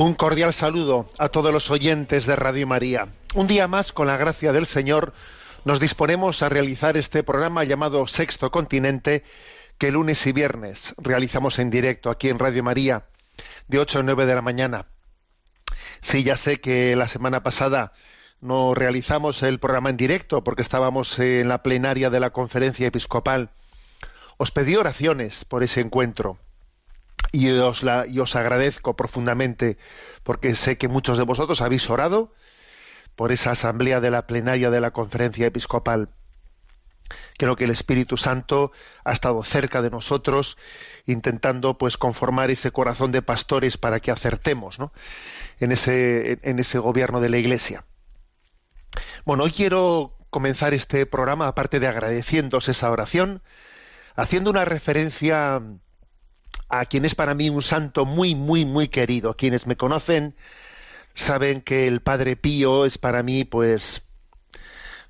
Un cordial saludo a todos los oyentes de Radio María. Un día más, con la gracia del Señor, nos disponemos a realizar este programa llamado Sexto Continente, que lunes y viernes realizamos en directo aquí en Radio María, de 8 a 9 de la mañana. Sí, ya sé que la semana pasada no realizamos el programa en directo porque estábamos en la plenaria de la conferencia episcopal. Os pedí oraciones por ese encuentro y os, la, y os agradezco profundamente porque sé que muchos de vosotros habéis orado por esa asamblea de la plenaria de la conferencia episcopal. Creo que el Espíritu Santo ha estado cerca de nosotros intentando pues conformar ese corazón de pastores para que acertemos ¿no? en, ese, en ese gobierno de la Iglesia. Bueno, hoy quiero comenzar este programa, aparte de agradeciéndos esa oración, haciendo una referencia a quien es para mí un santo muy, muy, muy querido. Quienes me conocen saben que el Padre Pío es para mí, pues,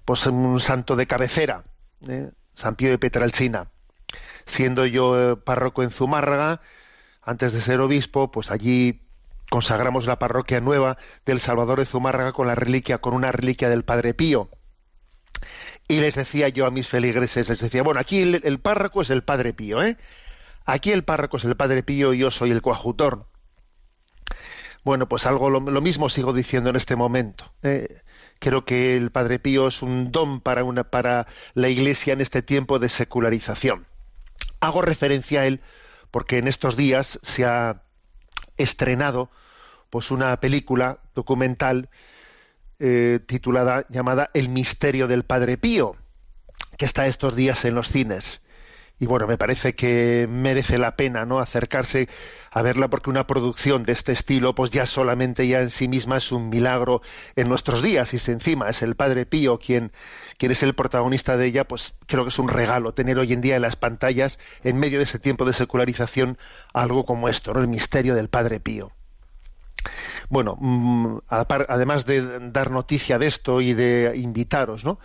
pues un santo de cabecera, ¿eh? San Pío de Petralcina. Siendo yo eh, párroco en Zumárraga, antes de ser obispo, pues allí consagramos la parroquia nueva del Salvador de Zumárraga con la reliquia, con una reliquia del Padre Pío. Y les decía yo a mis feligreses, les decía, bueno, aquí el, el párroco es el Padre Pío, ¿eh? Aquí el párroco es el Padre Pío y yo soy el coadjutor. Bueno, pues algo lo, lo mismo sigo diciendo en este momento. ¿eh? Creo que el Padre Pío es un don para, una, para la Iglesia en este tiempo de secularización. Hago referencia a él porque en estos días se ha estrenado pues una película documental eh, titulada llamada El misterio del Padre Pío, que está estos días en los cines. Y bueno, me parece que merece la pena no acercarse a verla porque una producción de este estilo, pues ya solamente ya en sí misma es un milagro en nuestros días. Y si encima es el Padre Pío quien, quien es el protagonista de ella, pues creo que es un regalo tener hoy en día en las pantallas, en medio de ese tiempo de secularización, algo como esto, ¿no? El misterio del Padre Pío. Bueno, mm, además de dar noticia de esto y de invitaros, ¿no?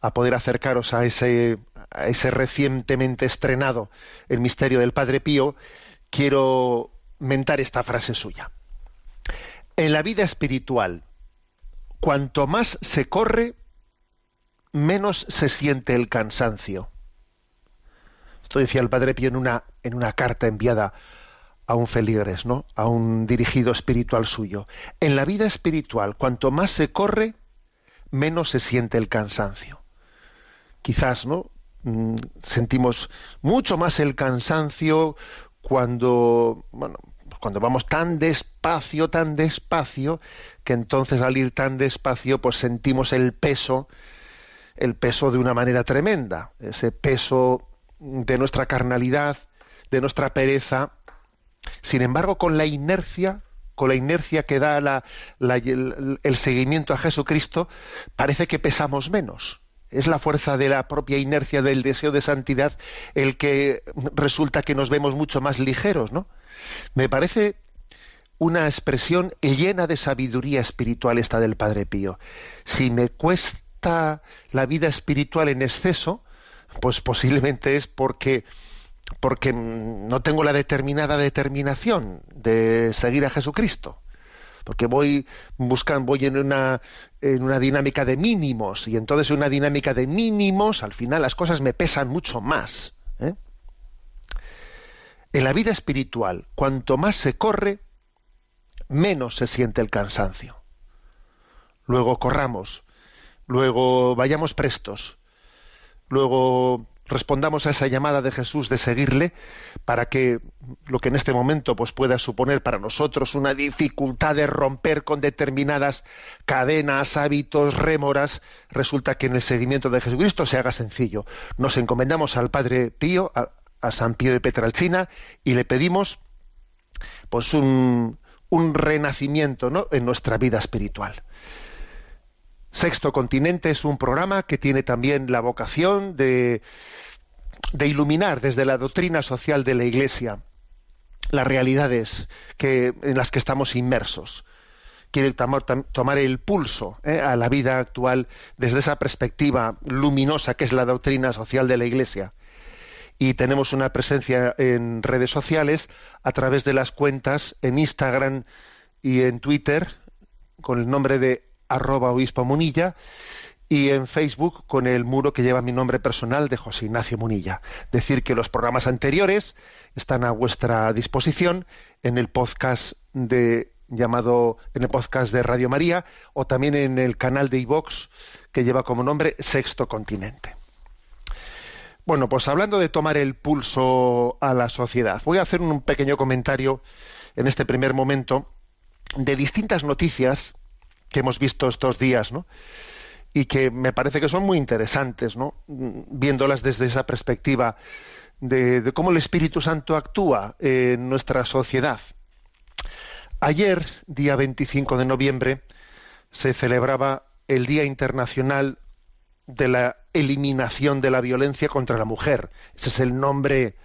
a poder acercaros a ese, a ese recientemente estrenado El misterio del Padre Pío, quiero mentar esta frase suya. En la vida espiritual, cuanto más se corre, menos se siente el cansancio. Esto decía el Padre Pío en una, en una carta enviada a un feligres, ¿no? A un dirigido espiritual suyo. En la vida espiritual, cuanto más se corre, menos se siente el cansancio. Quizás, ¿no? Mm, sentimos mucho más el cansancio cuando, bueno, cuando vamos tan despacio, tan despacio, que entonces al ir tan despacio, pues sentimos el peso, el peso de una manera tremenda, ese peso de nuestra carnalidad, de nuestra pereza. Sin embargo, con la inercia, con la inercia que da la- la- el, el seguimiento a Jesucristo, parece que pesamos menos. Es la fuerza de la propia inercia del deseo de santidad el que resulta que nos vemos mucho más ligeros, ¿no? Me parece una expresión llena de sabiduría espiritual esta del Padre Pío. Si me cuesta la vida espiritual en exceso, pues posiblemente es porque porque no tengo la determinada determinación de seguir a Jesucristo. Porque voy buscando, voy en una, en una dinámica de mínimos, y entonces en una dinámica de mínimos, al final las cosas me pesan mucho más. ¿eh? En la vida espiritual, cuanto más se corre, menos se siente el cansancio. Luego corramos, luego vayamos prestos, luego respondamos a esa llamada de Jesús de seguirle para que lo que en este momento pues pueda suponer para nosotros una dificultad de romper con determinadas cadenas, hábitos, rémoras, resulta que en el seguimiento de Jesucristo se haga sencillo. Nos encomendamos al Padre Pío, a, a San Pío de Petralcina y le pedimos pues un, un renacimiento ¿no? en nuestra vida espiritual. Sexto Continente es un programa que tiene también la vocación de, iluminar desde la doctrina social de la Iglesia las realidades en las que estamos inmersos. Quiere tomar, tomar el pulso ¿eh? a la vida actual desde esa perspectiva luminosa que es la doctrina social de la Iglesia. Y tenemos una presencia en redes sociales a través de las cuentas en Instagram y en Twitter con el nombre de arroba obispo Munilla y en Facebook con el muro que lleva mi nombre personal de José Ignacio Munilla. Decir que los programas anteriores están a vuestra disposición en el podcast de llamado en el podcast de Radio María o también en el canal de iVox que lleva como nombre Sexto Continente. Bueno, pues hablando de tomar el pulso a la sociedad, voy a hacer un pequeño comentario en este primer momento de distintas noticias que hemos visto estos días, ¿no? Y que me parece que son muy interesantes, ¿no? Viéndolas desde esa perspectiva de, cómo el Espíritu Santo actúa en nuestra sociedad. Ayer, día 25 de noviembre, se celebraba el Día Internacional de la Eliminación de la Violencia contra la Mujer. Ese es el nombre,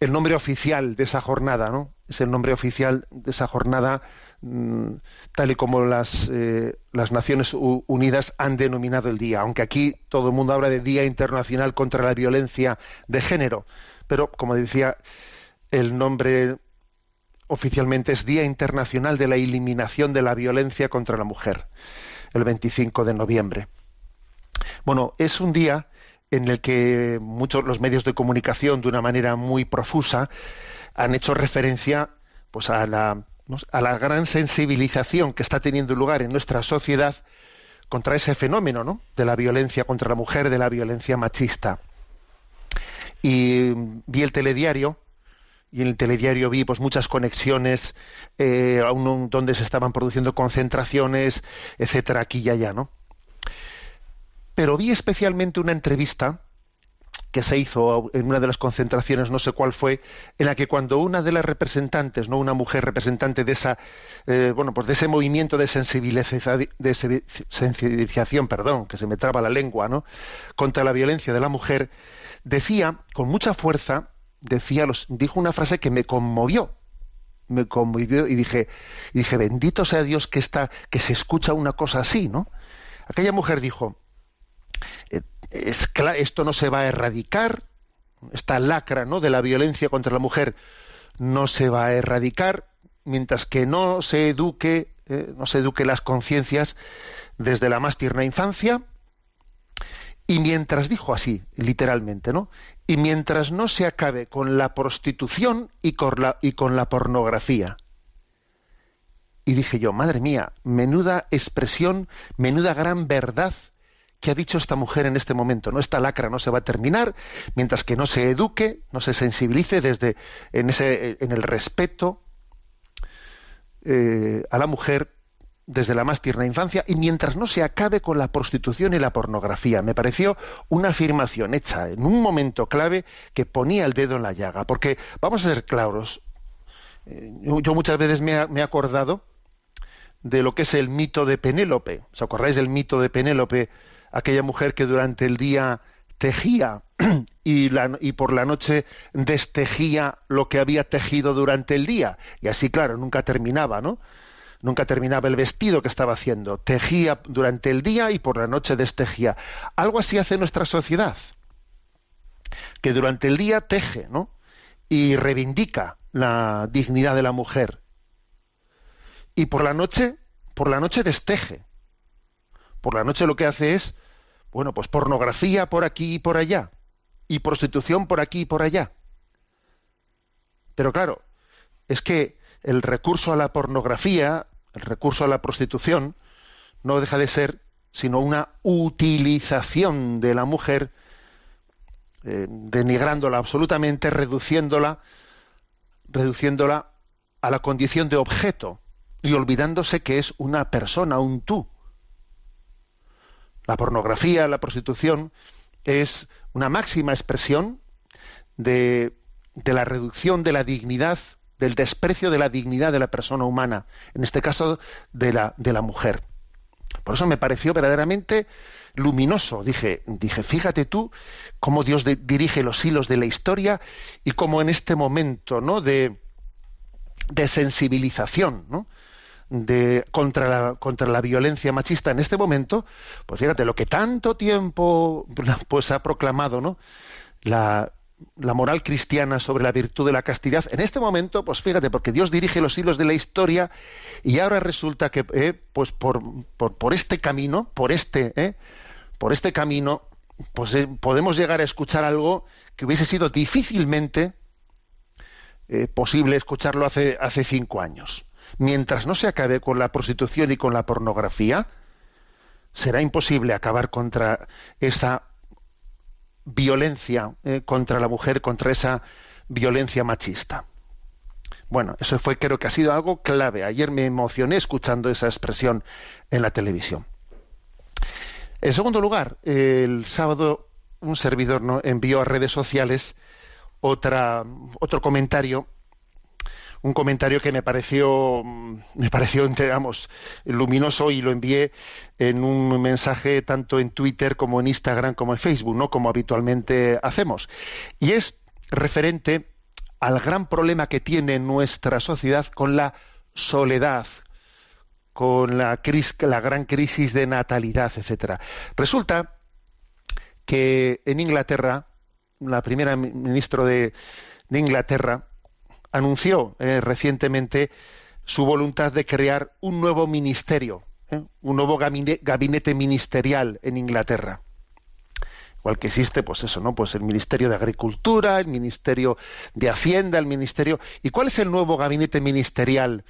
el nombre oficial de esa jornada, ¿no? Es el nombre oficial de esa jornada tal y como las, eh, Naciones Unidas han denominado el día, aunque aquí todo el mundo habla de Día Internacional contra la Violencia de Género, pero como decía, el nombre oficialmente es Día Internacional de la Eliminación de la Violencia contra la Mujer, el 25 de noviembre. Bueno, es un día en el que muchos los medios de comunicación, de una manera muy profusa, han hecho referencia pues a la a la gran sensibilización que está teniendo lugar en nuestra sociedad contra ese fenómeno ¿no? de la violencia contra la mujer, de la violencia machista. Y vi el telediario, y en el telediario vi pues, muchas conexiones eh, donde se estaban produciendo concentraciones, etcétera, aquí y allá, ¿no? Pero vi especialmente una entrevista que se hizo en una de las concentraciones, no sé cuál fue, en la que cuando una de las representantes, no una mujer representante de esa, eh, bueno, pues de ese movimiento de sensibilización, de sensibilización, perdón, que se me traba la lengua, ¿no? contra la violencia de la mujer, decía con mucha fuerza, decía, los, dijo una frase que me conmovió, me conmovió y dije, y dije, bendito sea Dios que está, que se escucha una cosa así, ¿no? Aquella mujer dijo, es, esto no se va a erradicar, esta lacra ¿no? de la violencia contra la mujer no se va a erradicar mientras que no se eduque, eh, no se eduque las conciencias desde la más tierna infancia y mientras dijo así, literalmente, ¿no? Y mientras no se acabe con la prostitución y con la, y con la pornografía. Y dije yo, madre mía, menuda expresión, menuda gran verdad ¿Qué ha dicho esta mujer en este momento? No, esta lacra no se va a terminar mientras que no se eduque, no se sensibilice desde en ese en el respeto eh, a la mujer desde la más tierna infancia y mientras no se acabe con la prostitución y la pornografía. Me pareció una afirmación hecha en un momento clave que ponía el dedo en la llaga, porque vamos a ser claros. Eh, yo muchas veces me, me he acordado de lo que es el mito de Penélope. ¿Os acordáis del mito de Penélope? Aquella mujer que durante el día tejía y, por la noche destejía lo que había tejido durante el día. Y así, claro, nunca terminaba, ¿no? Nunca terminaba el vestido que estaba haciendo. Tejía durante el día y por la noche destejía. Algo así hace nuestra sociedad, que durante el día teje, ¿no? Y reivindica la dignidad de la mujer. y por la noche, por la noche desteje. Por la noche lo que hace es, bueno, pues pornografía por aquí y por allá, y prostitución por aquí y por allá. Pero claro, es que el recurso a la pornografía, el recurso a la prostitución, no deja de ser sino una utilización de la mujer, eh, denigrándola absolutamente, reduciéndola, reduciéndola a la condición de objeto y olvidándose que es una persona, un tú. La pornografía, la prostitución, es una máxima expresión de, la reducción de la dignidad, del desprecio de la dignidad de la persona humana, en este caso de la, mujer. Por eso me pareció verdaderamente luminoso. Dije, dije, fíjate tú cómo Dios dirige los hilos de la historia y cómo en este momento, ¿no? De, de sensibilización, ¿no? De contra la, contra la violencia machista en este momento, pues fíjate, lo que tanto tiempo pues ha proclamado, ¿no? La, la moral cristiana sobre la virtud de la castidad, en este momento, pues fíjate, porque Dios dirige los hilos de la historia y ahora resulta que, eh, pues por, por, por este camino, por este, eh, por este camino, pues eh, podemos llegar a escuchar algo que hubiese sido difícilmente posible escucharlo hace, hace cinco años. Mientras no se acabe con la prostitución y con la pornografía, será imposible acabar contra esa violencia eh, contra la mujer, contra esa violencia machista. Bueno, eso fue, creo que ha sido algo clave. Ayer me emocioné escuchando esa expresión en la televisión. En segundo lugar, el sábado un servidor ¿no? envió a redes sociales otra, otro comentario un comentario que me pareció me pareció luminoso y lo envié en un mensaje tanto en Twitter como en Instagram como en Facebook, no como habitualmente hacemos. Y es referente al gran problema que tiene nuestra sociedad con la soledad, con la, cris, la gran crisis de natalidad, etcétera. Resulta que en Inglaterra, la primera ministra de, de Inglaterra anunció eh, recientemente su voluntad de crear un nuevo ministerio, ¿eh? un nuevo gabinete, gabinete, ministerial en Inglaterra. Igual que existe, pues eso, ¿no? Pues el Ministerio de Agricultura, el Ministerio de Hacienda, el Ministerio. ¿Y cuál es el nuevo gabinete ministerial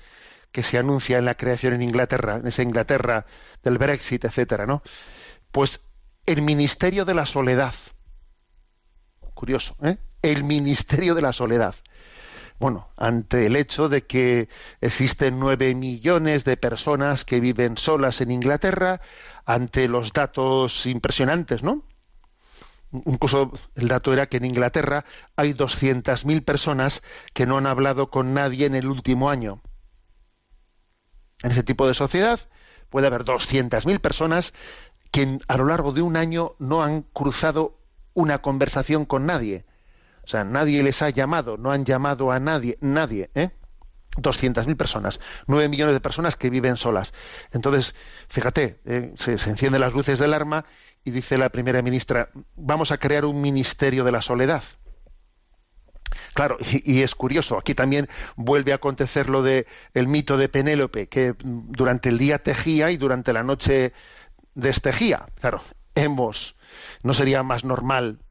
que se anuncia en la creación en Inglaterra, en esa Inglaterra del Brexit, etcétera, ¿no? Pues el Ministerio de la Soledad. Curioso, ¿eh? El Ministerio de la Soledad bueno, ante el hecho de que existen nueve millones de personas que viven solas en Inglaterra, ante los datos impresionantes, ¿no? Incluso el dato era que en Inglaterra hay 200.000 personas que no han hablado con nadie en el último año. En ese tipo de sociedad puede haber 200.000 personas que a lo largo de un año no han cruzado una conversación con nadie. O sea, nadie les ha llamado, no han llamado a nadie, nadie, ¿eh? 200.000 personas, 9 millones de personas que viven solas. Entonces, fíjate, eh, se, encienden las luces del arma y dice la primera ministra, vamos a crear un ministerio de la soledad. Claro, y, y, es curioso, aquí también vuelve a acontecer lo de mito de Penélope, que durante el día tejía y durante la noche destejía. Claro, hemos, no sería más normal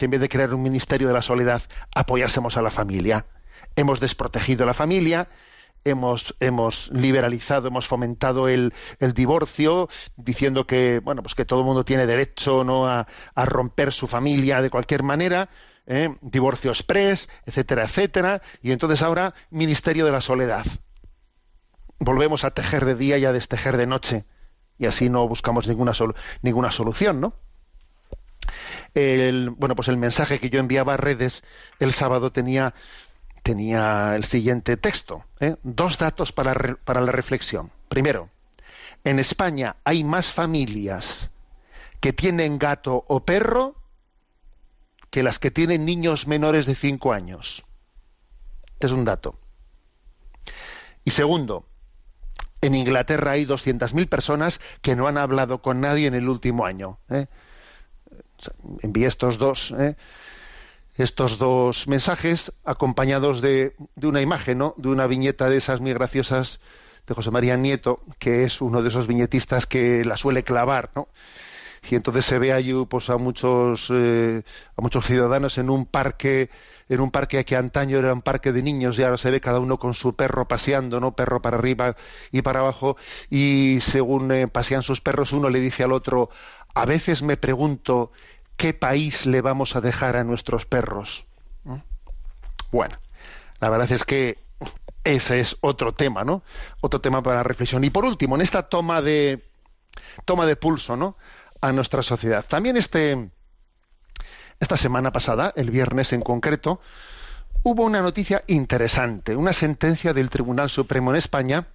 que en vez de crear un ministerio de la soledad apoyásemos a la familia. Hemos desprotegido a la familia, hemos, hemos liberalizado, hemos fomentado el, el, divorcio, diciendo que bueno, pues que todo el mundo tiene derecho ¿no? a, a romper su familia de cualquier manera, ¿eh? divorcio express, etcétera, etcétera, y entonces ahora ministerio de la soledad. Volvemos a tejer de día y a destejer de noche, y así no buscamos ninguna, sol ninguna solución, ¿no? El, bueno, pues el mensaje que yo enviaba a redes el sábado tenía, tenía el siguiente texto. ¿eh? Dos datos para, re, para la reflexión. Primero, en España hay más familias que tienen gato o perro que las que tienen niños menores de cinco años. Es un dato. Y segundo, en Inglaterra hay 200.000 personas que no han hablado con nadie en el último año. ¿eh? Envié estos dos ¿eh? estos dos mensajes acompañados de, de, una imagen, ¿no? de una viñeta de esas muy graciosas de José María Nieto, que es uno de esos viñetistas que la suele clavar, ¿no? Y entonces se ve ahí pues, a muchos eh, a muchos ciudadanos en un parque en un parque que antaño era un parque de niños y ahora se ve cada uno con su perro paseando, ¿no? Perro para arriba y para abajo y según eh, pasean sus perros uno le dice al otro, a veces me pregunto qué país le vamos a dejar a nuestros perros. ¿Mm? Bueno, la verdad es que ese es otro tema, ¿no? Otro tema para reflexión. Y por último, en esta toma de toma de pulso, ¿no? A nuestra sociedad. También este esta semana pasada, el viernes en concreto, hubo una noticia interesante, una sentencia del Tribunal Supremo en España,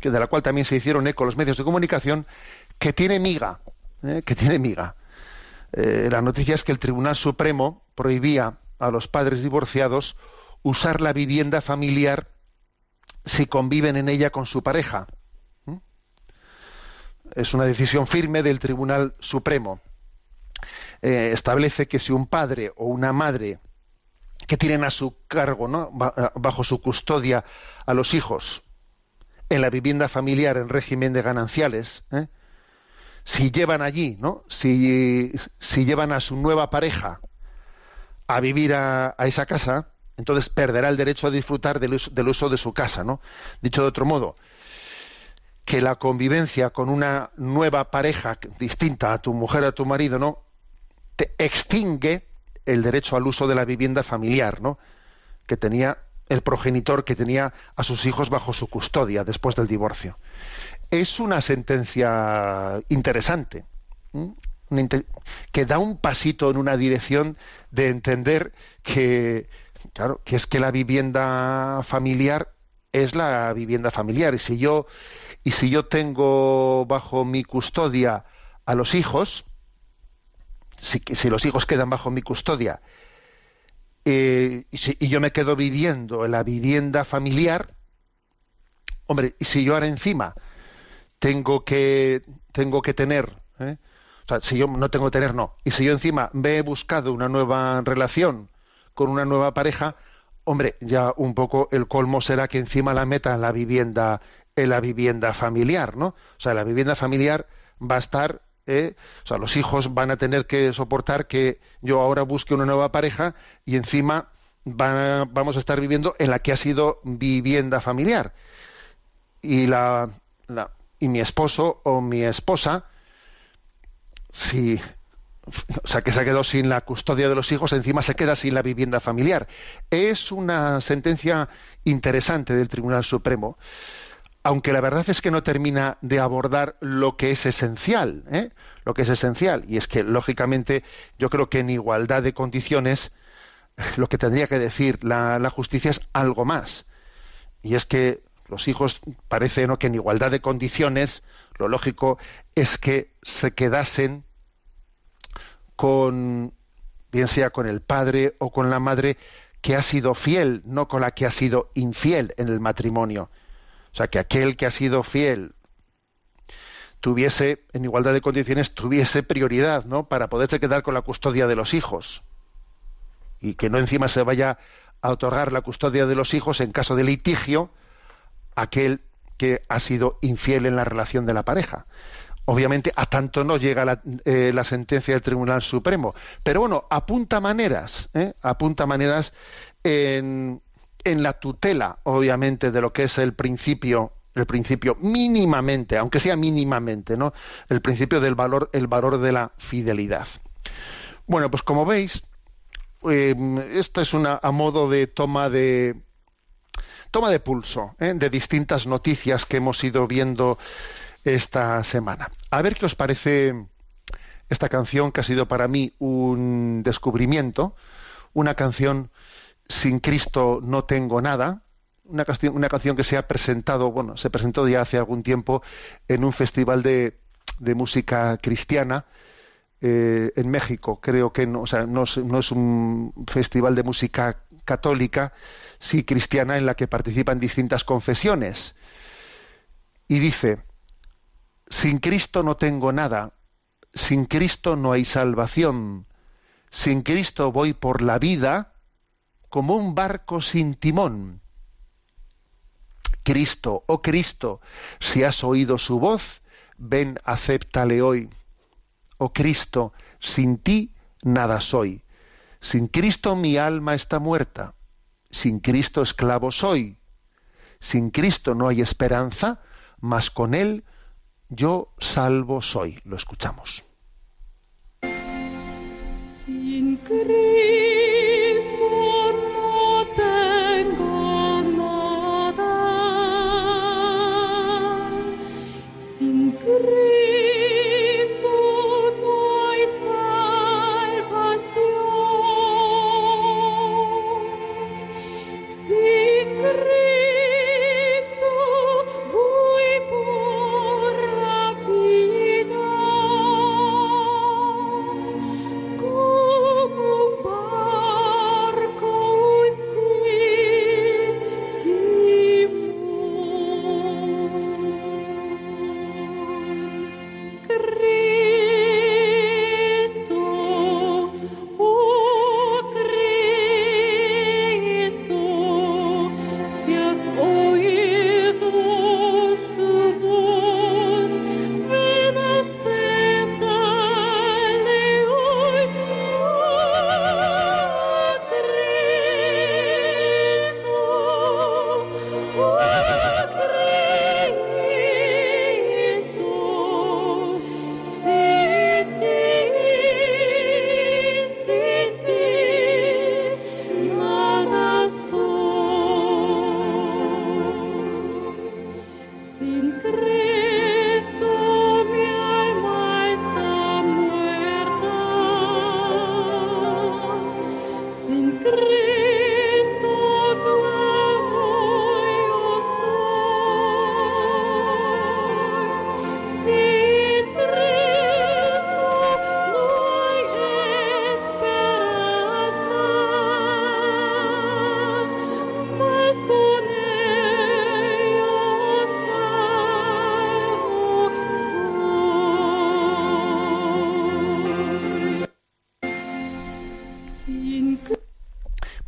que de la cual también se hicieron eco los medios de comunicación, que tiene miga, ¿eh? que tiene miga. Eh, la noticia es que el Tribunal Supremo prohibía a los padres divorciados usar la vivienda familiar si conviven en ella con su pareja. ¿Mm? Es una decisión firme del Tribunal Supremo. Eh, establece que si un padre o una madre que tienen a su cargo, ¿no? bajo su custodia a los hijos en la vivienda familiar en régimen de gananciales. Si llevan allí, ¿no? Si, si, llevan a su nueva pareja a vivir a, a, esa casa, entonces perderá el derecho a disfrutar del uso, del uso de su casa, ¿no? Dicho de otro modo, que la convivencia con una nueva pareja distinta a tu mujer o a tu marido, ¿no? Te extingue el derecho al uso de la vivienda familiar, ¿no? Que tenía el progenitor que tenía a sus hijos bajo su custodia después del divorcio. Es una sentencia interesante, que da un pasito en una dirección de entender que, claro, que es que la vivienda familiar es la vivienda familiar. Y si yo, y si yo tengo bajo mi custodia a los hijos, si, si los hijos quedan bajo mi custodia, eh, y, si, y, yo me quedo viviendo en la vivienda familiar, hombre, y si yo ahora encima tengo que tengo que tener, ¿eh? o sea, si yo no tengo que tener, no, y si yo encima me he buscado una nueva relación con una nueva pareja, hombre, ya un poco el colmo será que encima la meta en la vivienda en la vivienda familiar, ¿no? O sea, la vivienda familiar va a estar ¿eh? o sea, los hijos van a tener que soportar que yo ahora busque una nueva pareja y encima vamos a estar viviendo en la que ha sido vivienda familiar. Y, la, la, y mi esposo o mi esposa, si, o sea, que se ha quedado sin la custodia de los hijos, encima se queda sin la vivienda familiar. Es una sentencia interesante del Tribunal Supremo aunque la verdad es que no termina de abordar lo que es esencial, ¿eh? lo que es esencial, y es que lógicamente yo creo que en igualdad de condiciones lo que tendría que decir la, la justicia es algo más, y es que los hijos parece que en igualdad de condiciones lo lógico es que se quedasen con bien sea con el padre o con la madre que ha sido fiel, no con la que ha sido infiel en el matrimonio. O sea, que aquel que ha sido fiel tuviese, en igualdad de condiciones, tuviese prioridad, ¿no? Para poderse quedar con la custodia de los hijos. Y que no encima se vaya a otorgar la custodia de los hijos en caso de litigio aquel que ha sido infiel en la relación de la pareja. Obviamente, a tanto no llega la, eh, sentencia del Tribunal Supremo. Pero bueno, apunta maneras, ¿eh? apunta maneras en, la tutela, obviamente, de lo que es el principio, el principio mínimamente, aunque sea mínimamente, ¿no? El principio del valor, el valor de la fidelidad. Bueno, pues como veis, eh, esto es una a modo de toma de toma de pulso ¿eh? de distintas noticias que hemos ido viendo esta semana. A ver qué os parece esta canción que ha sido para mí un descubrimiento, una canción sin Cristo no tengo nada, una canción, una canción que se ha presentado, bueno, se presentó ya hace algún tiempo en un festival de, de música cristiana eh, en México. Creo que no, no, es un festival de música católica, sí cristiana, en la que participan distintas confesiones. Y dice, sin Cristo no tengo nada, sin Cristo no hay salvación, sin Cristo voy por la vida, como un barco sin timón. Cristo, oh Cristo, si has oído su voz, ven, acéptale hoy. Oh Cristo, sin ti nada soy. Sin Cristo mi alma está muerta. Sin Cristo esclavo soy. Sin Cristo no hay esperanza, mas con Él yo salvo soy. Lo escuchamos.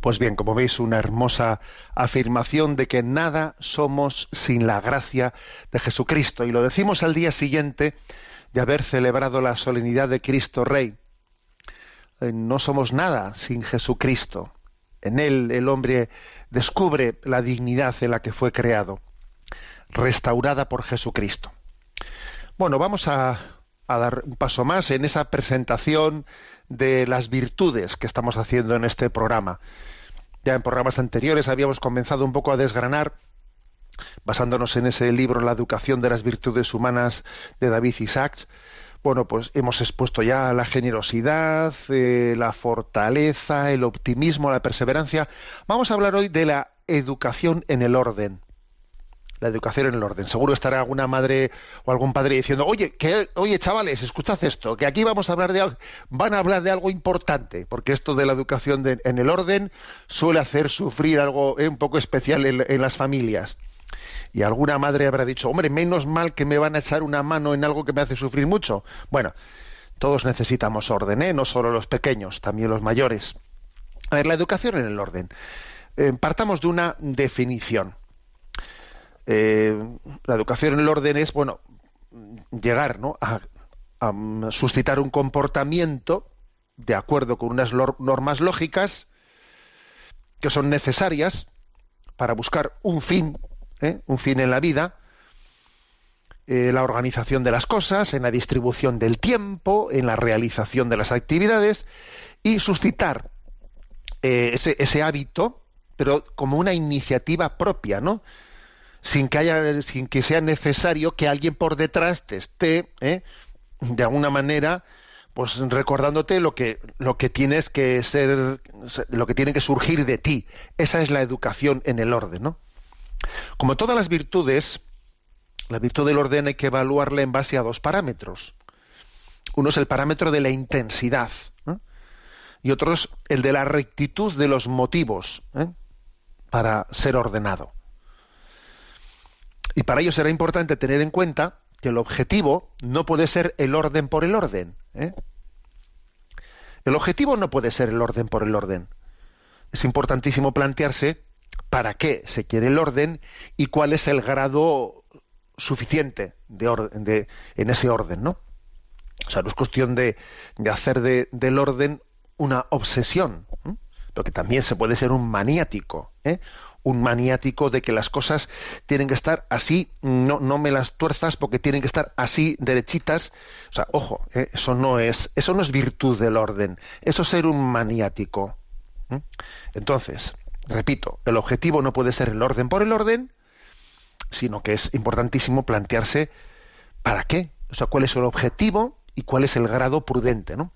Pues bien, como veis, una hermosa afirmación de que nada somos sin la gracia de Jesucristo. Y lo decimos al día siguiente de haber celebrado la solemnidad de Cristo Rey. Eh, No somos nada sin Jesucristo. En Él el hombre descubre la dignidad en la que fue creado, restaurada por Jesucristo. Bueno, vamos a, a dar un paso más en esa presentación de las virtudes que estamos haciendo en este programa. Ya en programas anteriores habíamos comenzado un poco a desgranar, basándonos en ese libro La educación de las virtudes humanas de David Isaacs. Bueno, pues hemos expuesto ya la generosidad, eh, la fortaleza, el optimismo, la perseverancia. Vamos a hablar hoy de la educación en el orden la educación en el orden. Seguro estará alguna madre o algún padre diciendo, oye, que, oye, chavales, escuchad esto, que aquí vamos a hablar de, van a hablar de algo importante, porque esto de la educación en el orden suele hacer sufrir algo eh, un poco especial en, en las familias. Y alguna madre habrá dicho, hombre, menos mal que me van a echar una mano en algo que me hace sufrir mucho. Bueno, todos necesitamos orden, ¿eh? no solo los pequeños, también los mayores. A ver, la educación en el orden. Eh, partamos de una definición. Eh, la educación en el orden es, bueno, llegar ¿no? a, suscitar un comportamiento de acuerdo con unas normas lógicas que son necesarias para buscar un fin, ¿eh? un fin en la vida, eh, la organización de las cosas, en la distribución del tiempo, en la realización de las actividades y suscitar eh, ese hábito, pero como una iniciativa propia, ¿no? Sin que haya, sin que sea necesario que alguien por detrás te esté, ¿eh? de alguna manera, pues recordándote lo que, lo que tienes que ser, lo que tiene que surgir de ti. Esa es la educación en el orden, ¿no? Como todas las virtudes, la virtud del orden hay que evaluarla en base a dos parámetros. Uno es el parámetro de la intensidad y otro es el de la rectitud de los motivos ¿eh? para ser ordenado. Y para ello será importante tener en cuenta que el objetivo no puede ser el orden por el orden. ¿eh? El objetivo no puede ser el orden por el orden. Es importantísimo plantearse para qué se quiere el orden y cuál es el grado suficiente de orden, de, en ese orden, ¿no? O sea, no es cuestión de, hacer de- del orden una obsesión, porque también se puede ser un maniático, ¿eh? Un maniático de que las cosas tienen que estar así, no, no me las tuerzas porque tienen que estar así derechitas. O sea, ojo, ¿eh? eso no es, eso no es virtud del orden, eso es ser un maniático. Entonces, repito, el objetivo no puede ser el orden por el orden, sino que es importantísimo plantearse para qué, o sea, cuál es el objetivo y cuál es el grado prudente, ¿no?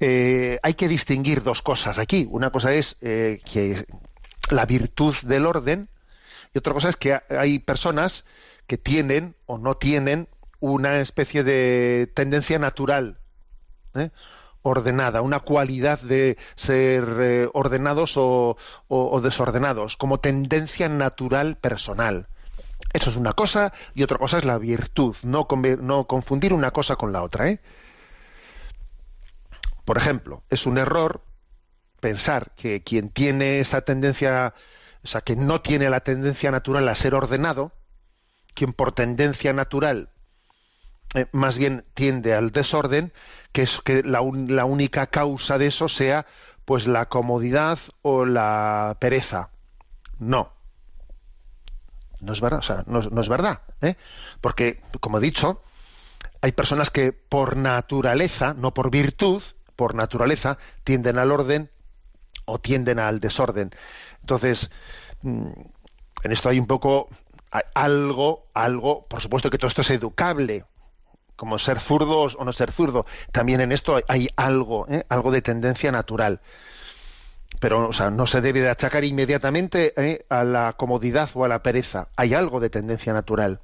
Eh, hay que distinguir dos cosas aquí. Una cosa es eh, que la virtud del orden y otra cosa es que ha- hay personas que tienen o no tienen una especie de tendencia natural ¿eh? ordenada, una cualidad de ser eh, ordenados o, o- desordenados, como tendencia natural personal. Eso es una cosa y otra cosa es la virtud. No, no confundir una cosa con la otra. ¿eh? Por ejemplo, es un error pensar que quien tiene esa tendencia, o sea, que no tiene la tendencia natural a ser ordenado, quien por tendencia natural eh, más bien tiende al desorden, que es que la, un- la única causa de eso sea pues la comodidad o la pereza. No. No es verdad, o sea, no, no es verdad, ¿eh? Porque, como he dicho, hay personas que por naturaleza, no por virtud, por naturaleza, tienden al orden o tienden al desorden. Entonces, mm, en esto hay un poco algo, algo, por supuesto que todo esto es educable, como ser zurdos o no ser zurdo. También en esto hay, hay algo, ¿eh? algo de tendencia natural. Pero, o sea, no se debe de achacar inmediatamente ¿eh? a la comodidad o a la pereza. Hay algo de tendencia natural.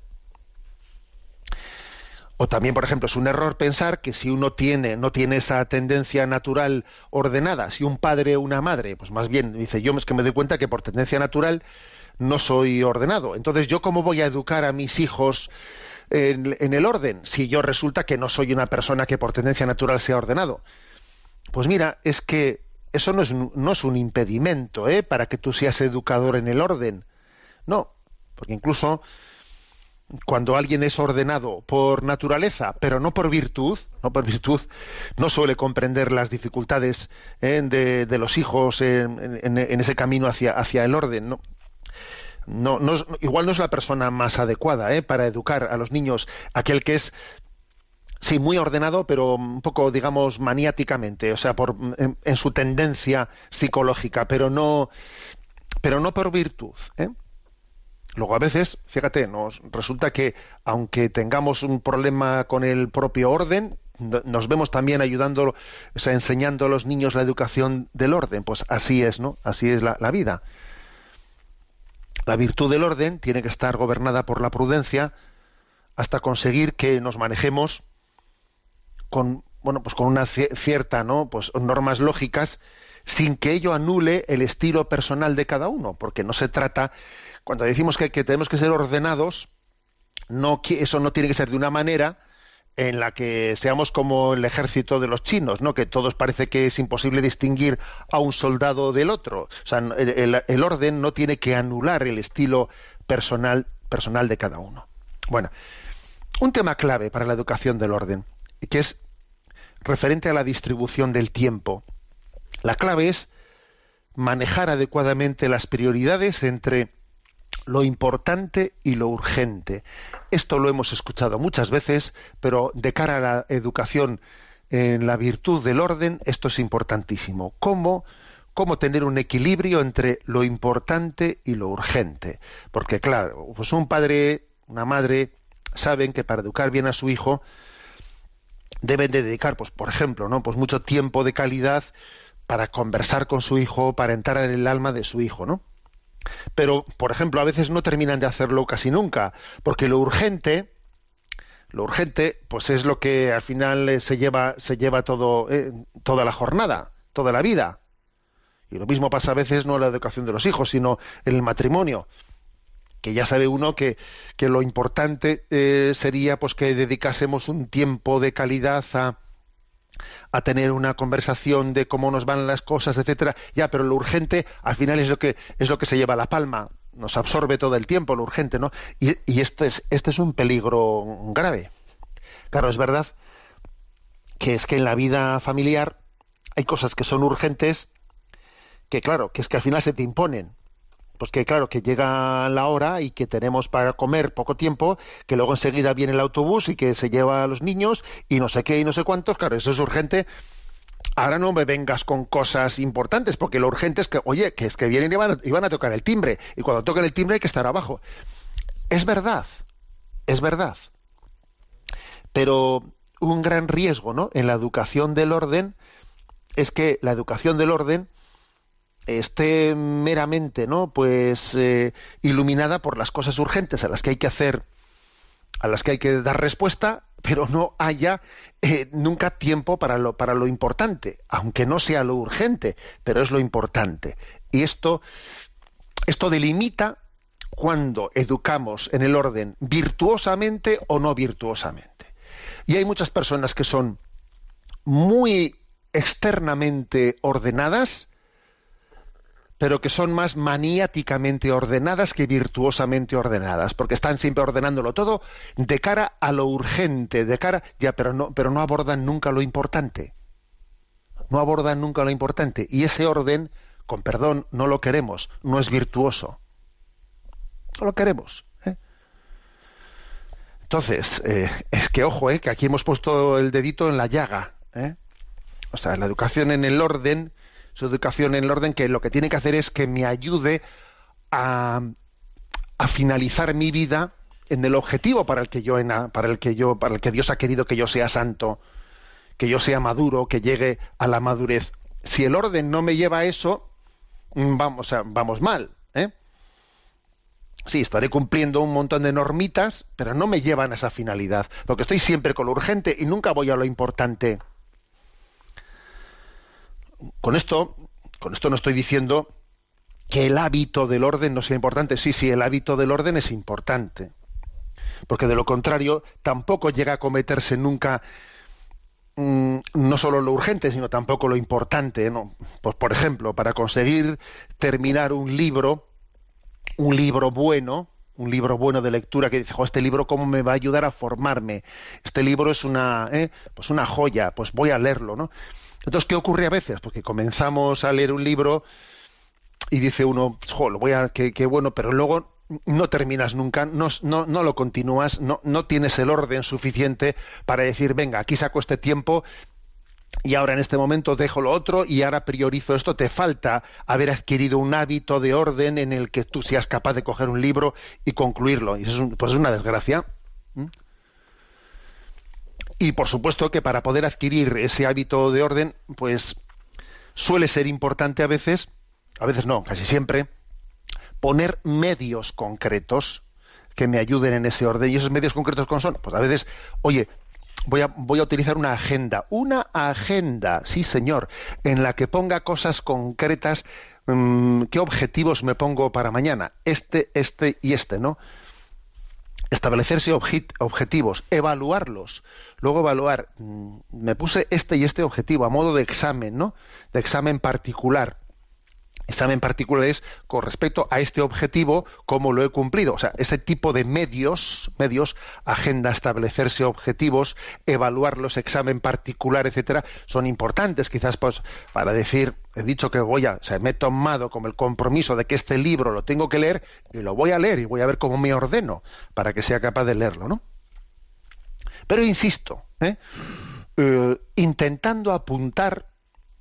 O también, por ejemplo, es un error pensar que si uno tiene, no tiene esa tendencia natural ordenada, si un padre o una madre, pues más bien dice, yo es que me doy cuenta que por tendencia natural no soy ordenado. Entonces, ¿yo cómo voy a educar a mis hijos en, el orden si yo resulta que no soy una persona que por tendencia natural sea ordenado? Pues mira, es que eso no es, no es un impedimento ¿eh? para que tú seas educador en el orden. No, porque incluso cuando alguien es ordenado por naturaleza, pero no por virtud, no por virtud, no suele comprender las dificultades ¿eh? de, los hijos en, en- ese camino hacia, hacia el orden. ¿no? No, igual no es la persona más adecuada ¿eh? para educar a los niños, aquel que es sí muy ordenado, pero un poco, digamos, maniáticamente, o sea, por, en, en su tendencia psicológica, pero no, pero no por virtud. ¿eh? Luego a veces, fíjate, nos resulta que aunque tengamos un problema con el propio orden, no- nos vemos también ayudando, o sea, enseñando a los niños la educación del orden. Pues así es, ¿no? Así es la, la vida. La virtud del orden tiene que estar gobernada por la prudencia hasta conseguir que nos manejemos con bueno pues con una cie- cierta no pues normas lógicas sin que ello anule el estilo personal de cada uno porque no se trata cuando decimos que, tenemos que ser ordenados eso no tiene que ser de una manera en la que seamos como el ejército de los chinos, ¿no? Que todos parece que es imposible distinguir a un soldado del otro. O sea, el orden no tiene que anular el estilo personal, personal de cada uno. Bueno, un tema clave para la educación del orden, que es referente a la distribución del tiempo. La clave es manejar adecuadamente las prioridades entre lo importante y lo urgente. Esto lo hemos escuchado muchas veces, pero de cara a la educación en la virtud del orden, esto es importantísimo. ¿Cómo, cómo tener un equilibrio entre lo importante y lo urgente? Porque claro, pues un padre, una madre, saben que para educar bien a su hijo deben de dedicar, pues por ejemplo, ¿no? Pues mucho tiempo de calidad para conversar con su hijo, para entrar en el alma de su hijo, ¿no? Pero por ejemplo a veces no terminan de hacerlo casi nunca porque lo urgente lo urgente pues es lo que al final eh, se lleva se lleva todo eh, toda la jornada toda la vida. Y lo mismo pasa a veces no en la educación de los hijos sino en el matrimonio que ya sabe uno que, que lo importante eh, sería pues que dedicásemos un tiempo de calidad a, a tener una conversación de cómo nos van las cosas, etcétera. Ya, pero lo urgente al final es lo que es lo que se lleva la palma, nos absorbe todo el tiempo lo urgente, ¿no? Y, y esto es este es un peligro grave. Claro, es verdad que es que en la vida familiar hay cosas que son urgentes que claro, que es que al final se te imponen. Pues que claro, que llega la hora y que tenemos para comer poco tiempo, que luego enseguida viene el autobús y que se lleva a los niños y no sé qué y no sé cuántos, claro, eso es urgente. Ahora no me vengas con cosas importantes, porque lo urgente es que, oye, que es que vienen y van a, y van a tocar el timbre, y cuando toquen el timbre hay que estar abajo. Es verdad, es verdad. Pero un gran riesgo, ¿no? En la educación del orden es que la educación del orden esté meramente no pues eh, iluminada por las cosas urgentes a las que hay que hacer a las que hay que dar respuesta pero no haya eh, nunca tiempo para lo para lo importante aunque no sea lo urgente pero es lo importante. Y esto esto delimita cuando educamos en el orden virtuosamente o no virtuosamente. Y hay muchas personas que son muy externamente ordenadas pero que son más maniáticamente ordenadas que virtuosamente ordenadas, porque están siempre ordenándolo todo de cara a lo urgente, de cara, ya, pero no, pero no abordan nunca lo importante. No abordan nunca lo importante. Y ese orden, con perdón, no lo queremos, no es virtuoso. No lo queremos. ¿eh? Entonces, eh, es que ojo, eh, que aquí hemos puesto el dedito en la llaga. ¿eh? O sea, la educación en el orden su educación en el orden que lo que tiene que hacer es que me ayude a, a finalizar mi vida en el objetivo para el que yo para el que yo para el que Dios ha querido que yo sea santo, que yo sea maduro, que llegue a la madurez. Si el orden no me lleva a eso, mm, vamos, vamos mal, ¿eh? Sí, estaré cumpliendo un montón de normitas, pero no me llevan a esa finalidad, porque estoy siempre con lo urgente y nunca voy a lo importante con esto, con esto no estoy diciendo que el hábito del orden no sea importante. Sí, sí, el hábito del orden es importante. Porque de lo contrario, tampoco llega a cometerse nunca mm, no solo lo urgente, sino tampoco lo importante. ¿no? Pues, por ejemplo, para conseguir terminar un libro, un libro bueno, un libro bueno de lectura que dice, este libro cómo me va a ayudar a formarme. Este libro es una, ¿eh? pues una joya, pues voy a leerlo, ¿no? Entonces, ¿qué ocurre a veces? Porque comenzamos a leer un libro y dice uno, jo, lo voy a, qué, bueno, pero luego no terminas nunca, no, lo continúas, no, tienes el orden suficiente para decir, venga, aquí saco este tiempo y ahora en este momento dejo lo otro y ahora priorizo esto. Te falta haber adquirido un hábito de orden en el que tú seas capaz de coger un libro y concluirlo. Y eso es, un- pues es una desgracia. Y por supuesto que para poder adquirir ese hábito de orden, pues suele ser importante a veces, a veces no, casi siempre, poner medios concretos que me ayuden en ese orden. ¿Y esos medios concretos cómo son? Pues a veces, oye, voy a, voy a utilizar una agenda, una agenda, sí señor, en la que ponga cosas concretas, mm, qué objetivos me pongo para mañana, este, este y este, ¿no? Establecerse obje- objetivos, evaluarlos, luego evaluar, mm, me puse este y este objetivo a modo de examen, ¿no? De examen particular. Examen particular es con respecto a este objetivo, cómo lo he cumplido. O sea, ese tipo de medios, medios, agenda, establecerse objetivos, evaluarlos, examen particular, etcétera, son importantes, quizás pues, para decir, he dicho que voy a, o sea, me he tomado como el compromiso de que este libro lo tengo que leer y lo voy a leer y voy a ver cómo me ordeno para que sea capaz de leerlo, ¿no? Pero insisto, ¿eh? Eh, intentando apuntar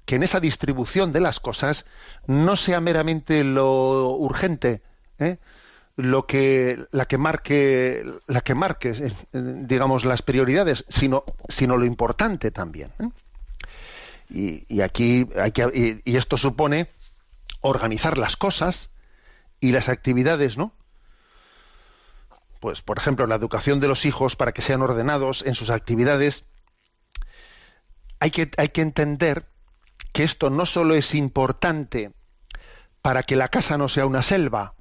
que en esa distribución de las cosas no sea meramente lo urgente, ¿eh? lo que la que marque eh, digamos las prioridades, sino sino lo importante también. ¿eh? Y, aquí hay que y esto supone organizar las cosas y las actividades, ¿no? Pues, por ejemplo, la educación de los hijos para que sean ordenados en sus actividades. Hay que, hay que entender que esto no solo es importante para que la casa no sea una selva,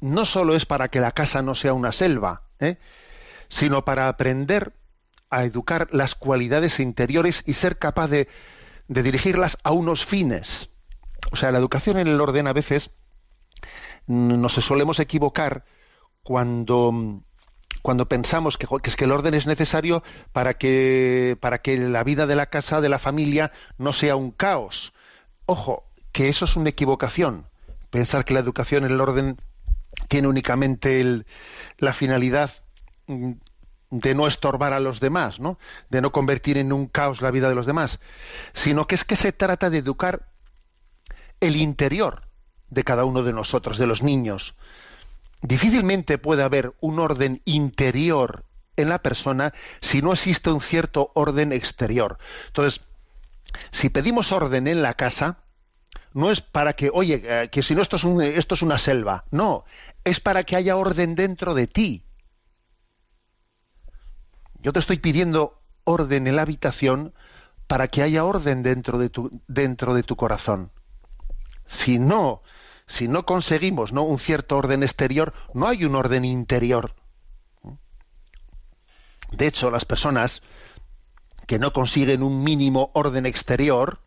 no solo es para que la casa no sea una selva, ¿eh? sino para aprender a educar las cualidades interiores y ser capaz de, dirigirlas a unos fines. O sea, la educación en el orden a veces nos solemos equivocar cuando cuando pensamos que, es que el orden es necesario para que para que la vida de la casa de la familia no sea un caos. Ojo, que eso es una equivocación. Pensar que la educación en el orden tiene únicamente el- la finalidad mm, de no estorbar a los demás, ¿no? De no convertir en un caos la vida de los demás, sino que es que se trata de educar el interior de cada uno de nosotros, de los niños. Difícilmente puede haber un orden interior en la persona si no existe un cierto orden exterior. Entonces, si pedimos orden en la casa, no es para que, oye, eh, que si no esto es, un- esto es una selva, no, es para que haya orden dentro de ti. Yo te estoy pidiendo orden en la habitación para que haya orden dentro de tu, dentro de tu corazón. Si no, si no conseguimos ¿no? un cierto orden exterior, no hay un orden interior. De hecho, las personas que no consiguen un mínimo orden exterior,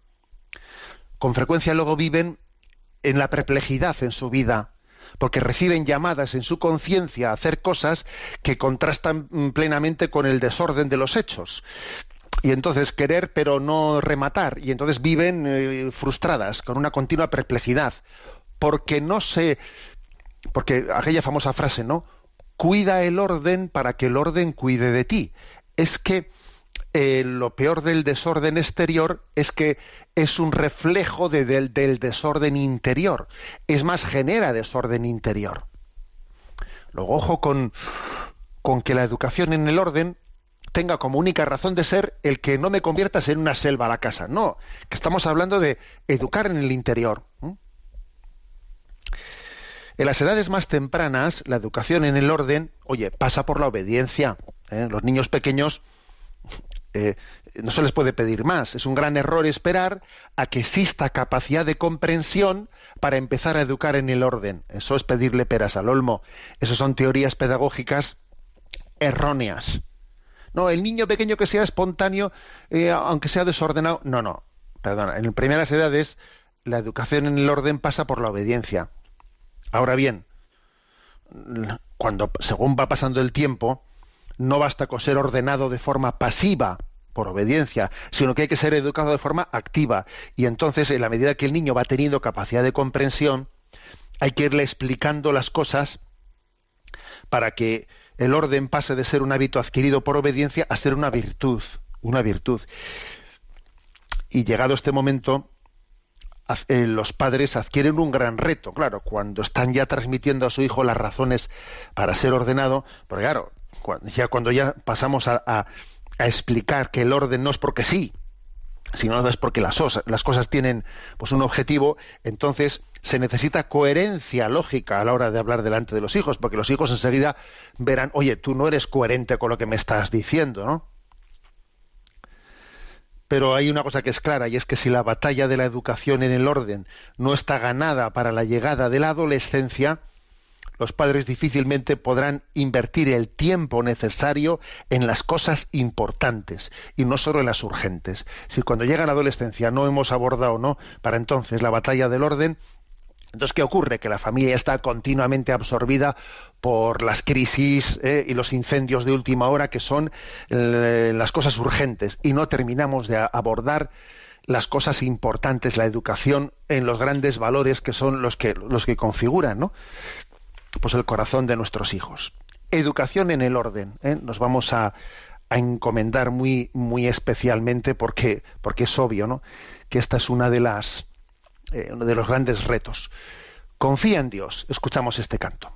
con frecuencia luego viven en la perplejidad en su vida, porque reciben llamadas en su conciencia a hacer cosas que contrastan plenamente con el desorden de los hechos. Y entonces querer pero no rematar, y entonces viven eh, frustradas, con una continua perplejidad, porque no se... porque aquella famosa frase, ¿no? Cuida el orden para que el orden cuide de ti. Es que eh, lo peor del desorden exterior es que es un reflejo de- del, desorden interior. Es más, genera desorden interior. Luego, ojo con, con que la educación en el orden tenga como única razón de ser el que no me conviertas en una selva a la casa. No, que estamos hablando de educar en el interior. En las edades más tempranas, la educación en el orden, oye, pasa por la obediencia. ¿eh? Los niños pequeños eh, no se les puede pedir más. Es un gran error esperar a que exista capacidad de comprensión para empezar a educar en el orden. Eso es pedirle peras al olmo. Eso son teorías pedagógicas erróneas. No, el niño pequeño que sea espontáneo, eh, aunque sea desordenado. No, no. Perdona. En primeras edades, la educación en el orden pasa por la obediencia. Ahora bien, cuando según va pasando el tiempo, no basta con ser ordenado de forma pasiva por obediencia, sino que hay que ser educado de forma activa. Y entonces, en la medida que el niño va teniendo capacidad de comprensión, hay que irle explicando las cosas para que el orden pase de ser un hábito adquirido por obediencia a ser una virtud, una virtud. Y llegado este momento, los padres adquieren un gran reto, claro, cuando están ya transmitiendo a su hijo las razones para ser ordenado, porque claro, cuando, ya cuando ya pasamos a, explicar que el orden no es porque sí, sino es porque las, las cosas tienen pues un objetivo, entonces se necesita coherencia lógica a la hora de hablar delante de los hijos, porque los hijos enseguida verán, oye, tú no eres coherente con lo que me estás diciendo, ¿no? Pero hay una cosa que es clara, y es que si la batalla de la educación en el orden no está ganada para la llegada de la adolescencia, los padres difícilmente podrán invertir el tiempo necesario en las cosas importantes y no solo en las urgentes. Si cuando llega la adolescencia no hemos abordado no para entonces la batalla del orden, entonces ¿qué ocurre? Que la familia está continuamente absorbida por las crisis eh, y los incendios de última hora que son eh, las cosas urgentes y no terminamos de abordar las cosas importantes, la educación en los grandes valores que son los que los que configuran, ¿no? pues el corazón de nuestros hijos. Educación en el orden. ¿eh? Nos vamos a, a encomendar muy, muy especialmente porque, porque es obvio ¿no? que esta es una de las eh, uno de los grandes retos. Confía en Dios. Escuchamos este canto.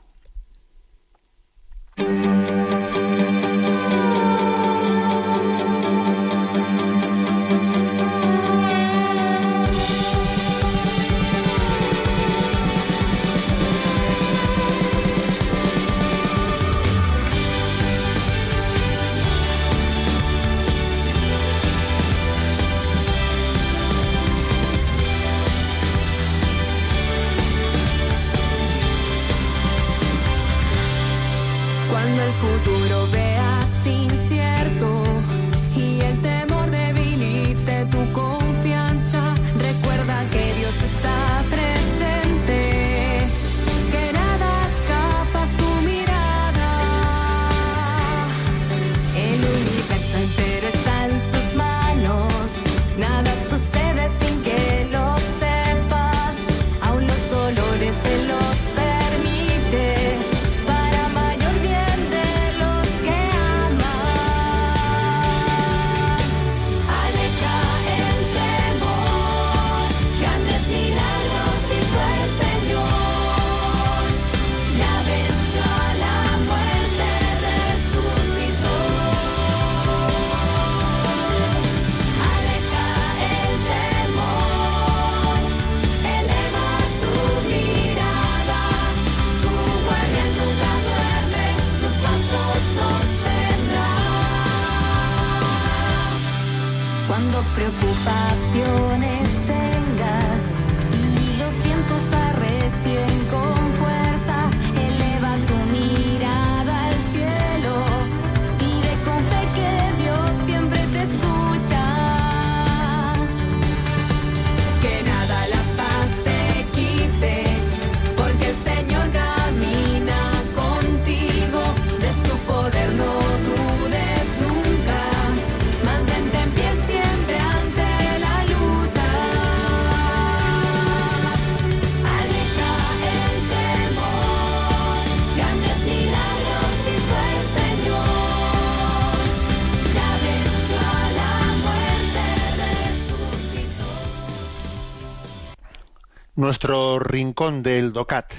Nuestro rincón del DOCAT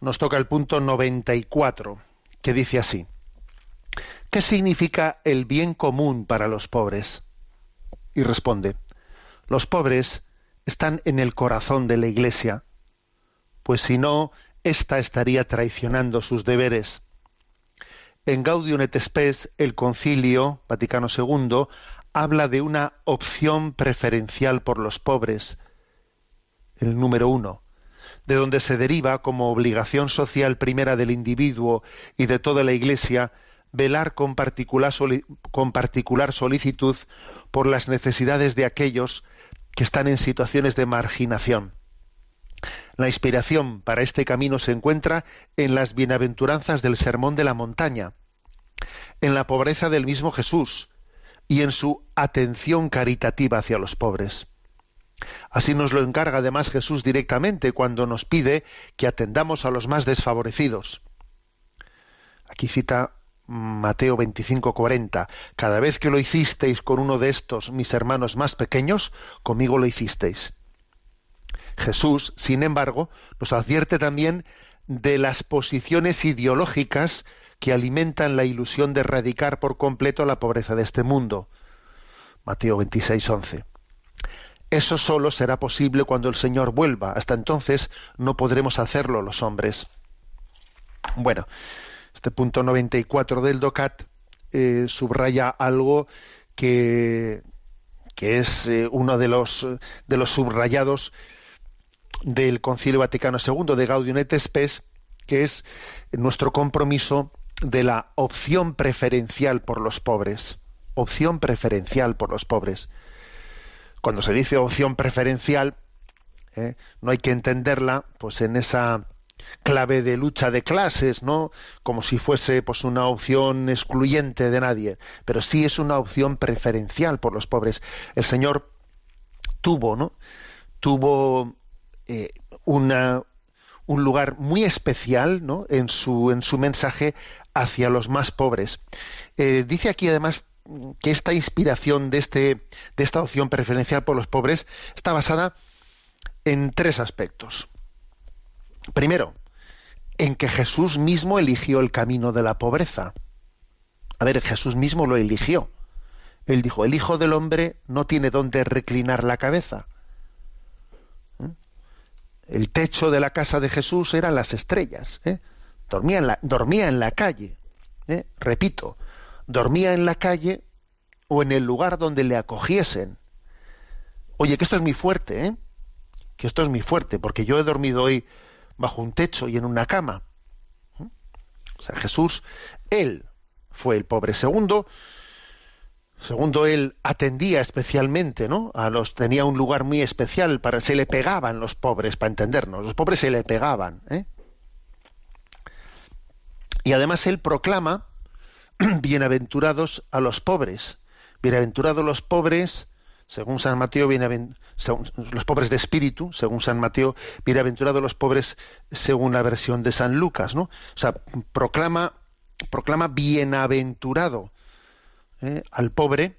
nos toca el punto 94, que dice así. ¿Qué significa el bien común para los pobres? Y responde, los pobres están en el corazón de la Iglesia, pues si no, ésta estaría traicionando sus deberes. En Gaudium et Spes, el Concilio Vaticano II habla de una opción preferencial por los pobres, el número uno, de donde se deriva como obligación social primera del individuo y de toda la Iglesia velar con particular, con particular solicitud por las necesidades de aquellos que están en situaciones de marginación. La inspiración para este camino se encuentra en las bienaventuranzas del Sermón de la Montaña, en la pobreza del mismo Jesús y en su atención caritativa hacia los pobres. Así nos lo encarga además Jesús directamente cuando nos pide que atendamos a los más desfavorecidos. Aquí cita Mateo 25:40. Cada vez que lo hicisteis con uno de estos mis hermanos más pequeños, conmigo lo hicisteis. Jesús, sin embargo, nos advierte también de las posiciones ideológicas que alimentan la ilusión de erradicar por completo la pobreza de este mundo. Mateo 26:11. Eso solo será posible cuando el Señor vuelva. Hasta entonces no podremos hacerlo los hombres. Bueno, este punto 94 del DOCAT eh, subraya algo que, que es eh, uno de los, de los subrayados del Concilio Vaticano II de Gaudium et Spes, que es nuestro compromiso de la opción preferencial por los pobres. Opción preferencial por los pobres. Cuando se dice opción preferencial, eh, no hay que entenderla pues en esa clave de lucha de clases, ¿no? Como si fuese pues una opción excluyente de nadie, pero sí es una opción preferencial por los pobres. El Señor tuvo, ¿no? Tuvo eh, una, un lugar muy especial, ¿no? En su en su mensaje hacia los más pobres. Eh, dice aquí además que esta inspiración de este de esta opción preferencial por los pobres está basada en tres aspectos. Primero, en que Jesús mismo eligió el camino de la pobreza. A ver, Jesús mismo lo eligió. Él dijo, el Hijo del Hombre no tiene dónde reclinar la cabeza. ¿Eh? El techo de la casa de Jesús eran las estrellas. ¿eh? Dormía, en la, dormía en la calle. ¿eh? Repito, dormía en la calle o en el lugar donde le acogiesen. Oye, que esto es muy fuerte, ¿eh? Que esto es muy fuerte, porque yo he dormido hoy bajo un techo y en una cama. O sea, Jesús, él fue el pobre. Segundo, segundo, él atendía especialmente, ¿no? A los tenía un lugar muy especial para se le pegaban los pobres, para entendernos. Los pobres se le pegaban, ¿eh? Y además él proclama bienaventurados a los pobres. Bienaventurados los pobres, según San Mateo, según- los pobres de espíritu, según San Mateo, bienaventurados los pobres según la versión de San Lucas, ¿no? O sea, proclama, proclama bienaventurado ¿eh? al pobre,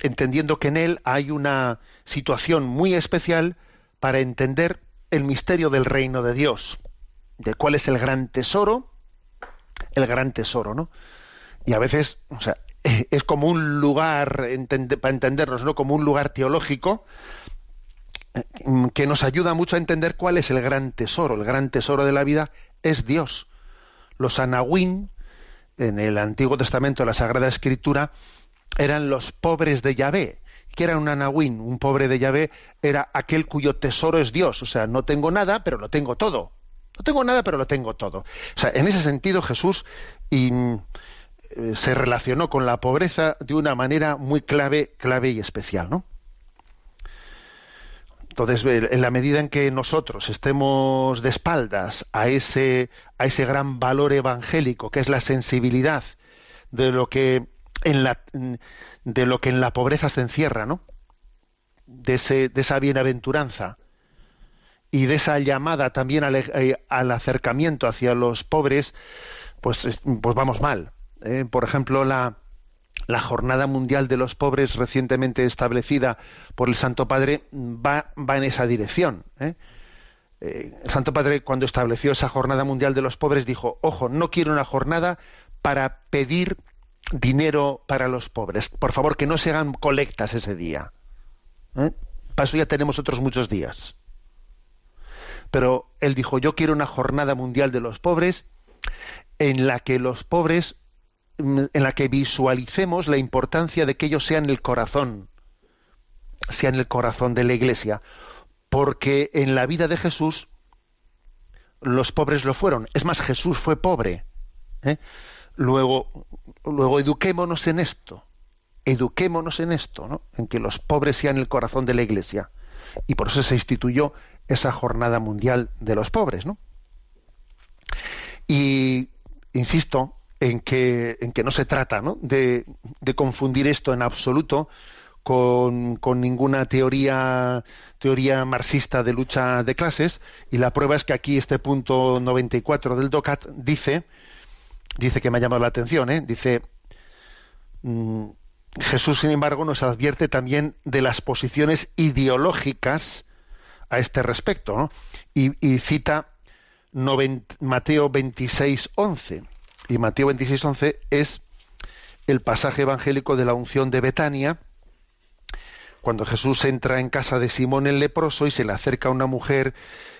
entendiendo que en él hay una situación muy especial para entender el misterio del reino de Dios, de cuál es el gran tesoro, el gran tesoro, ¿no? Y a veces, o sea, es como un lugar, para entendernos, ¿no? Como un lugar teológico que nos ayuda mucho a entender cuál es el gran tesoro. El gran tesoro de la vida es Dios. Los anahuín, en el Antiguo Testamento, en la Sagrada Escritura, eran los pobres de Yahvé. ¿Qué era un anahuín? Un pobre de Yahvé era aquel cuyo tesoro es Dios. O sea, no tengo nada, pero lo tengo todo. No tengo nada, pero lo tengo todo. O sea, en ese sentido Jesús se relacionó con la pobreza de una manera muy clave, clave y especial, ¿no? Entonces, eh, en la medida en que nosotros estemos de espaldas a ese, a ese gran valor evangélico, que es la sensibilidad de lo que en la, de lo que en la pobreza se encierra, ¿no? De, ese, de esa bienaventuranza y de esa llamada también al, eh, al acercamiento hacia los pobres, pues, es- pues vamos mal. ¿Eh? Por ejemplo, la, Jornada Mundial de los Pobres recientemente establecida por el Santo Padre va, en esa dirección. ¿eh? Eh, el Santo Padre cuando estableció esa Jornada Mundial de los Pobres dijo, ojo, no quiero una jornada para pedir dinero para los pobres. Por favor, que no se hagan colectas ese día. eso ya tenemos otros muchos días. Pero él dijo, yo quiero una jornada mundial de los pobres en la que los pobres, en la que visualicemos la importancia de que ellos sean el corazón, sean el corazón de la iglesia. Porque en la vida de Jesús los pobres lo fueron. Es más, Jesús fue pobre. ¿eh? Luego, luego eduquémonos en esto. Eduquémonos en esto, ¿no? En que los pobres sean el corazón de la iglesia. Y por eso se instituyó esa jornada mundial de los pobres, ¿no? Y insisto en que, en que no se trata ¿no? De, de confundir esto en absoluto con, con ninguna teoría, teoría marxista de lucha de clases, y la prueba es que aquí este punto 94 del DOCAT dice, dice que me ha llamado la atención, ¿eh? dice, mm, Jesús, sin embargo, nos advierte también de las posiciones ideológicas a este respecto, ¿no? y, cita Mateo 26, 11. Y Mateo 26, 11 es el pasaje evangélico de la unción de Betania, cuando Jesús entra en casa de Simón el leproso y se le acerca una mujer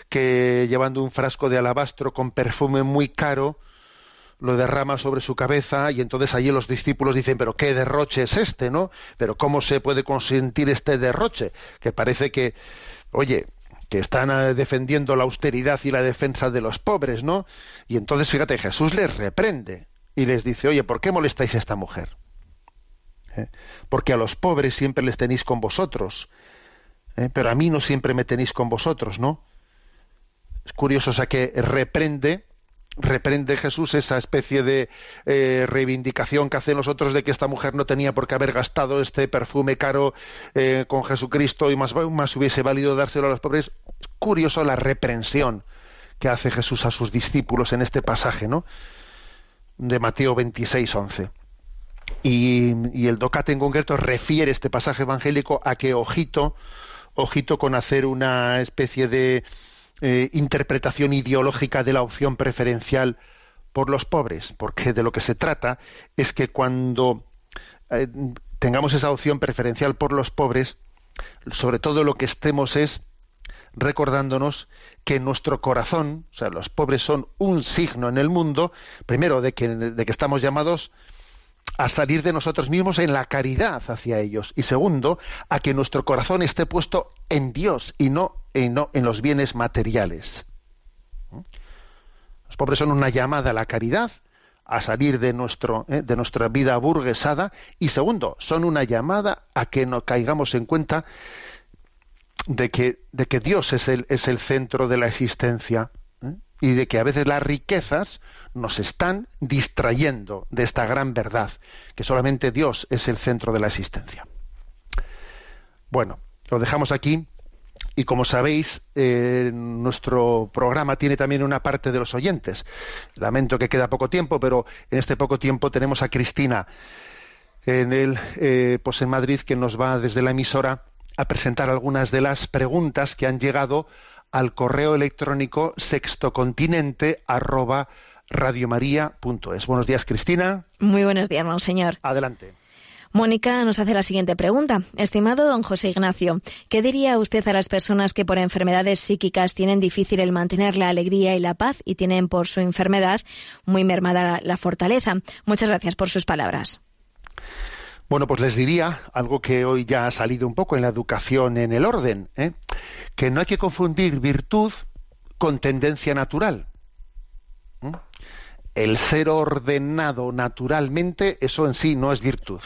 que llevando un frasco de alabastro con perfume muy caro, lo derrama sobre su cabeza y entonces allí los discípulos dicen, pero qué derroche es este, ¿no? Pero cómo se puede consentir este derroche, que parece que, oye, que están eh, defendiendo la austeridad y la defensa de los pobres, ¿no? Y entonces, fíjate, Jesús les reprende y les dice, oye, ¿por qué molestáis a esta mujer? ¿Eh? Porque a los pobres siempre les tenéis con vosotros, ¿eh? pero a mí no siempre me tenéis con vosotros, ¿no? Es curioso, o sea, que reprende, reprende Jesús esa especie de eh, reivindicación que hacen los otros de que esta mujer no tenía por qué haber gastado este perfume caro eh, con Jesucristo y más, más hubiese valido dárselo a los pobres. Es curioso la reprensión que hace Jesús a sus discípulos en este pasaje, ¿no? De Mateo 26, 11. Y, y el Docate en concreto refiere este pasaje evangélico a que ojito, ojito con hacer una especie de eh, interpretación ideológica de la opción preferencial por los pobres, porque de lo que se trata es que cuando eh, tengamos esa opción preferencial por los pobres, sobre todo lo que estemos es recordándonos que nuestro corazón, o sea, los pobres son un signo en el mundo, primero de que, de que estamos llamados a salir de nosotros mismos en la caridad hacia ellos y segundo a que nuestro corazón esté puesto en Dios y no en, los bienes materiales. Los pobres son una llamada a la caridad, a salir de, nuestro, eh, de nuestra vida burguesada y segundo, son una llamada a que no caigamos en cuenta de que, de que Dios es el, es el centro de la existencia. Y de que a veces las riquezas nos están distrayendo de esta gran verdad, que solamente Dios es el centro de la existencia. Bueno, lo dejamos aquí y como sabéis, eh, nuestro programa tiene también una parte de los oyentes. Lamento que queda poco tiempo, pero en este poco tiempo tenemos a Cristina en el, eh, pues en Madrid que nos va desde la emisora a presentar algunas de las preguntas que han llegado al correo electrónico sextocontinente arroba radiomaria.es. Buenos días, Cristina. Muy buenos días, monseñor. Adelante. Mónica nos hace la siguiente pregunta. Estimado don José Ignacio, ¿qué diría usted a las personas que por enfermedades psíquicas tienen difícil el mantener la alegría y la paz y tienen por su enfermedad muy mermada la fortaleza? Muchas gracias por sus palabras. Bueno, pues les diría algo que hoy ya ha salido un poco en la educación en el orden, ¿eh? Que no hay que confundir virtud con tendencia natural. ¿Mm? El ser ordenado naturalmente, eso en sí no es virtud.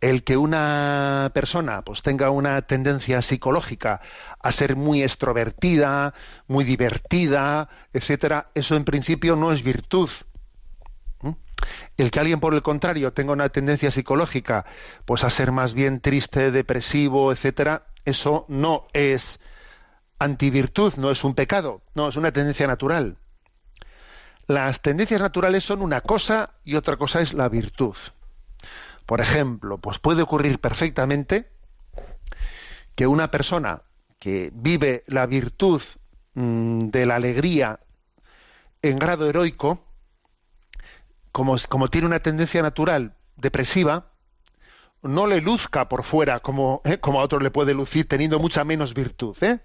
El que una persona pues tenga una tendencia psicológica a ser muy extrovertida, muy divertida, etcétera, eso en principio no es virtud. ¿Mm? El que alguien, por el contrario, tenga una tendencia psicológica, pues a ser más bien triste, depresivo, etcétera, eso no es antivirtud, no es un pecado, no, es una tendencia natural. Las tendencias naturales son una cosa y otra cosa es la virtud. Por ejemplo, pues puede ocurrir perfectamente que una persona que vive la virtud mm, de la alegría en grado heroico, como, como tiene una tendencia natural depresiva, no le luzca por fuera como, ¿eh? como a otro le puede lucir teniendo mucha menos virtud. ¿eh?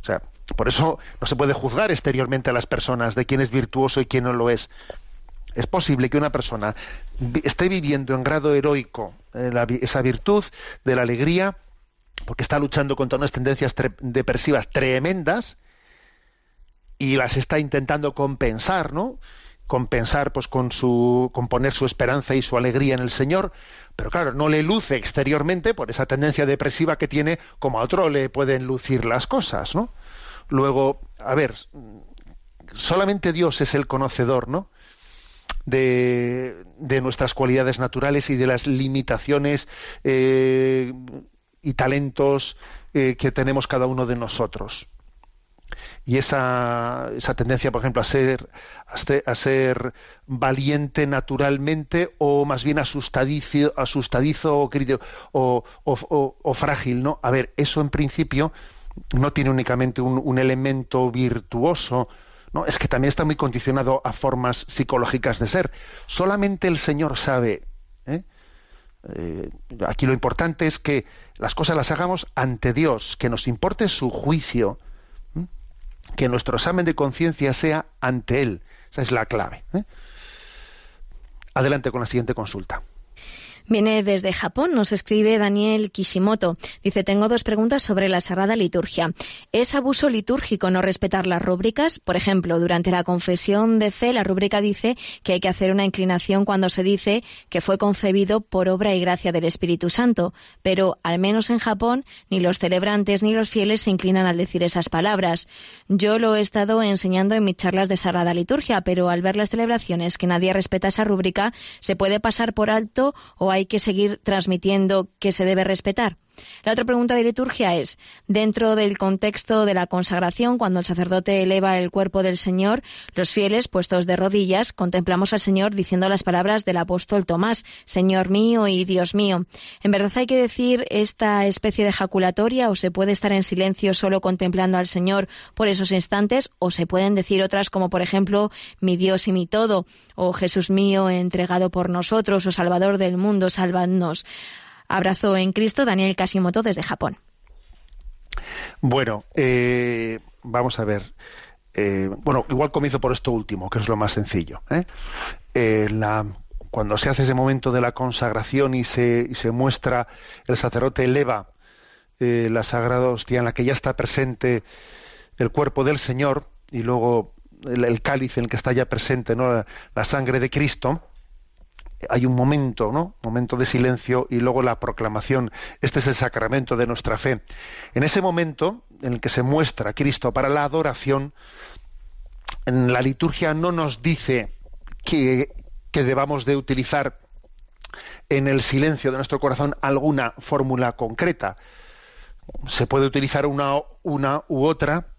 O sea, por eso no se puede juzgar exteriormente a las personas de quién es virtuoso y quién no lo es. Es posible que una persona esté viviendo en grado heroico eh, esa virtud de la alegría porque está luchando contra unas tendencias depresivas tremendas y las está intentando compensar, ¿no? Compensar pues con su con poner su esperanza y su alegría en el Señor, pero claro, no le luce exteriormente por esa tendencia depresiva que tiene como a otro le pueden lucir las cosas, ¿no? Luego, a ver, solamente Dios es el conocedor, ¿no? De, de nuestras cualidades naturales y de las limitaciones eh, y talentos eh, que tenemos cada uno de nosotros. Y esa, esa tendencia, por ejemplo, a ser, a ser, valiente naturalmente o más bien asustadizo, asustadizo o, frágil, ¿no? A ver, eso en principio no tiene únicamente un, elemento virtuoso, ¿no? Es que también está muy condicionado a formas psicológicas de ser. Solamente el Señor sabe. ¿eh? Eh, aquí lo importante es que las cosas las hagamos ante Dios, que nos importe su juicio. Que nuestro examen de conciencia sea ante Él. Esa es la clave. ¿eh? Adelante con la siguiente consulta. Viene desde Japón, nos escribe Daniel Kishimoto. Dice, tengo dos preguntas sobre la Sagrada Liturgia. ¿Es abuso litúrgico no respetar las rúbricas? Por ejemplo, durante la confesión de fe, la rúbrica dice que hay que hacer una inclinación cuando se dice que fue concebido por obra y gracia del Espíritu Santo. Pero, al menos en Japón, ni los celebrantes ni los fieles se inclinan al decir esas palabras. Yo lo he estado enseñando en mis charlas de Sagrada Liturgia, pero al ver las celebraciones que nadie respeta esa rúbrica, se puede pasar por alto o hay que seguir transmitiendo que se debe respetar. La otra pregunta de liturgia es, dentro del contexto de la consagración, cuando el sacerdote eleva el cuerpo del Señor, los fieles, puestos de rodillas, contemplamos al Señor diciendo las palabras del apóstol Tomás, Señor mío y Dios mío. ¿En verdad hay que decir esta especie de ejaculatoria o se puede estar en silencio solo contemplando al Señor por esos instantes o se pueden decir otras como por ejemplo mi Dios y mi todo o Jesús mío entregado por nosotros o Salvador del mundo, salvadnos? Abrazo en Cristo, Daniel Kasimoto desde Japón. Bueno, eh, vamos a ver. Eh, bueno, igual comienzo por esto último, que es lo más sencillo. ¿eh? Cuando se hace ese momento de la consagración y se, muestra, el sacerdote eleva la sagrada hostia en la que ya está presente el cuerpo del Señor y luego el, cáliz en el que está ya presente la sangre de Cristo, hay un momento, ¿no? Momento de silencio y luego la proclamación. Este es el sacramento de nuestra fe. En ese momento en el que se muestra Cristo para la adoración, en la liturgia no nos dice que, debamos de utilizar en el silencio de nuestro corazón alguna fórmula concreta. Se puede utilizar una u otra,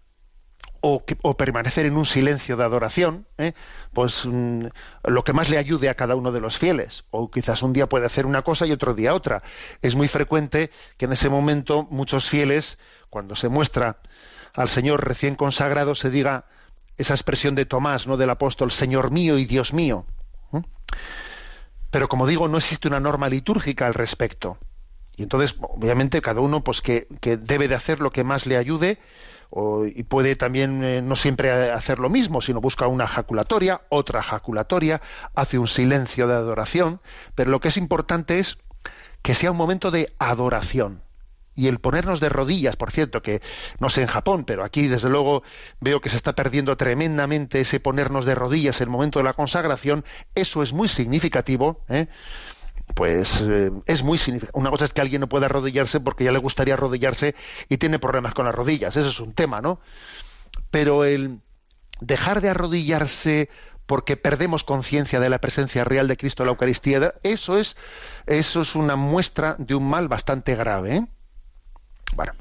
o, permanecer en un silencio de adoración, ¿eh? pues mm, lo que más le ayude a cada uno de los fieles. O quizás un día puede hacer una cosa y otro día otra. Es muy frecuente que en ese momento muchos fieles, cuando se muestra al Señor recién consagrado, se diga esa expresión de Tomás, no del apóstol, Señor mío y Dios mío. ¿eh? Pero como digo, no existe una norma litúrgica al respecto. Y entonces, obviamente, cada uno pues que, que debe de hacer lo que más le ayude o- y puede también eh, no siempre hacer lo mismo, sino busca una jaculatoria, otra jaculatoria, hace un silencio de adoración, pero lo que es importante es que sea un momento de adoración. Y el ponernos de rodillas, por cierto, que no sé en Japón, pero aquí desde luego veo que se está perdiendo tremendamente ese ponernos de rodillas en el momento de la consagración, eso es muy significativo, ¿eh? Pues eh, es muy significativo. Una cosa es que alguien no pueda arrodillarse porque ya le gustaría arrodillarse y tiene problemas con las rodillas, eso es un tema, ¿no? Pero el dejar de arrodillarse porque perdemos conciencia de la presencia real de Cristo en la Eucaristía, eso es, eso es una muestra de un mal bastante grave. ¿eh? Bueno.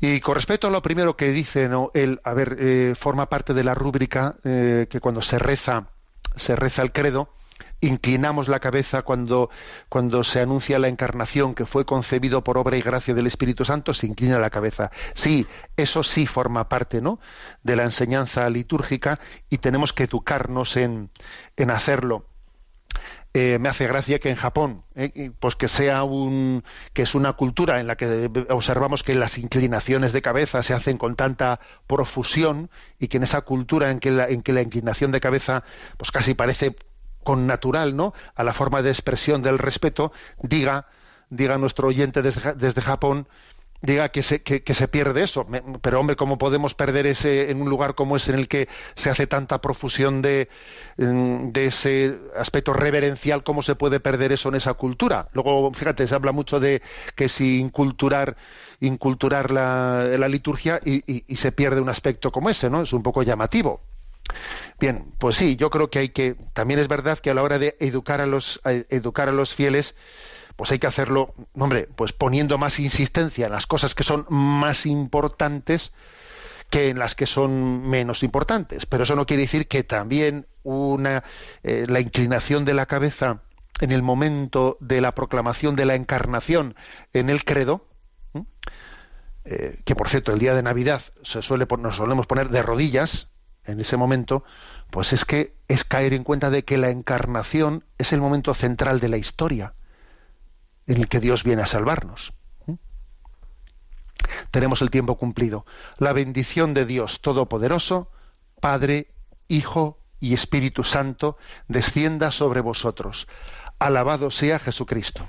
Y con respecto a lo primero que dice, ¿no? él, a ver, eh, forma parte de la rúbrica eh, que cuando se reza, se reza el credo, inclinamos la cabeza cuando, cuando se anuncia la encarnación que fue concebido por obra y gracia del Espíritu Santo, se inclina la cabeza. Sí, eso sí forma parte ¿no? de la enseñanza litúrgica y tenemos que educarnos en, en hacerlo. Eh, me hace gracia que en Japón, eh, pues que sea un, que es una cultura en la que observamos que las inclinaciones de cabeza se hacen con tanta profusión y que en esa cultura en que la, en que la inclinación de cabeza, pues casi parece con natural, ¿no? A la forma de expresión del respeto, diga, diga nuestro oyente desde, desde Japón, diga que se, que, se pierde eso. Pero hombre, ¿cómo podemos perder ese en un lugar como ese en el que se hace tanta profusión de, mm, de ese aspecto reverencial? ¿Cómo se puede perder eso en esa cultura? Luego, fíjate, se habla mucho de que si inculturar, inculturar la, la liturgia y- y se pierde un aspecto como ese, ¿no? Es un poco llamativo. Bien, pues sí, yo creo que hay que. También es verdad que a la hora de educar a los, a educar a los fieles, pues hay que hacerlo, hombre, pues poniendo más insistencia en las cosas que son más importantes que en las que son menos importantes. Pero eso no quiere decir que también una eh, la inclinación de la cabeza en el momento de la proclamación de la encarnación en el credo, eh, que por cierto el día de Navidad se suele nos solemos poner de rodillas en ese momento, pues es que es caer en cuenta de que la encarnación es el momento central de la historia en el que Dios viene a salvarnos. ¿Mm? Tenemos el tiempo cumplido. La bendición de Dios Todopoderoso, Padre, Hijo y Espíritu Santo, descienda sobre vosotros. Alabado sea Jesucristo.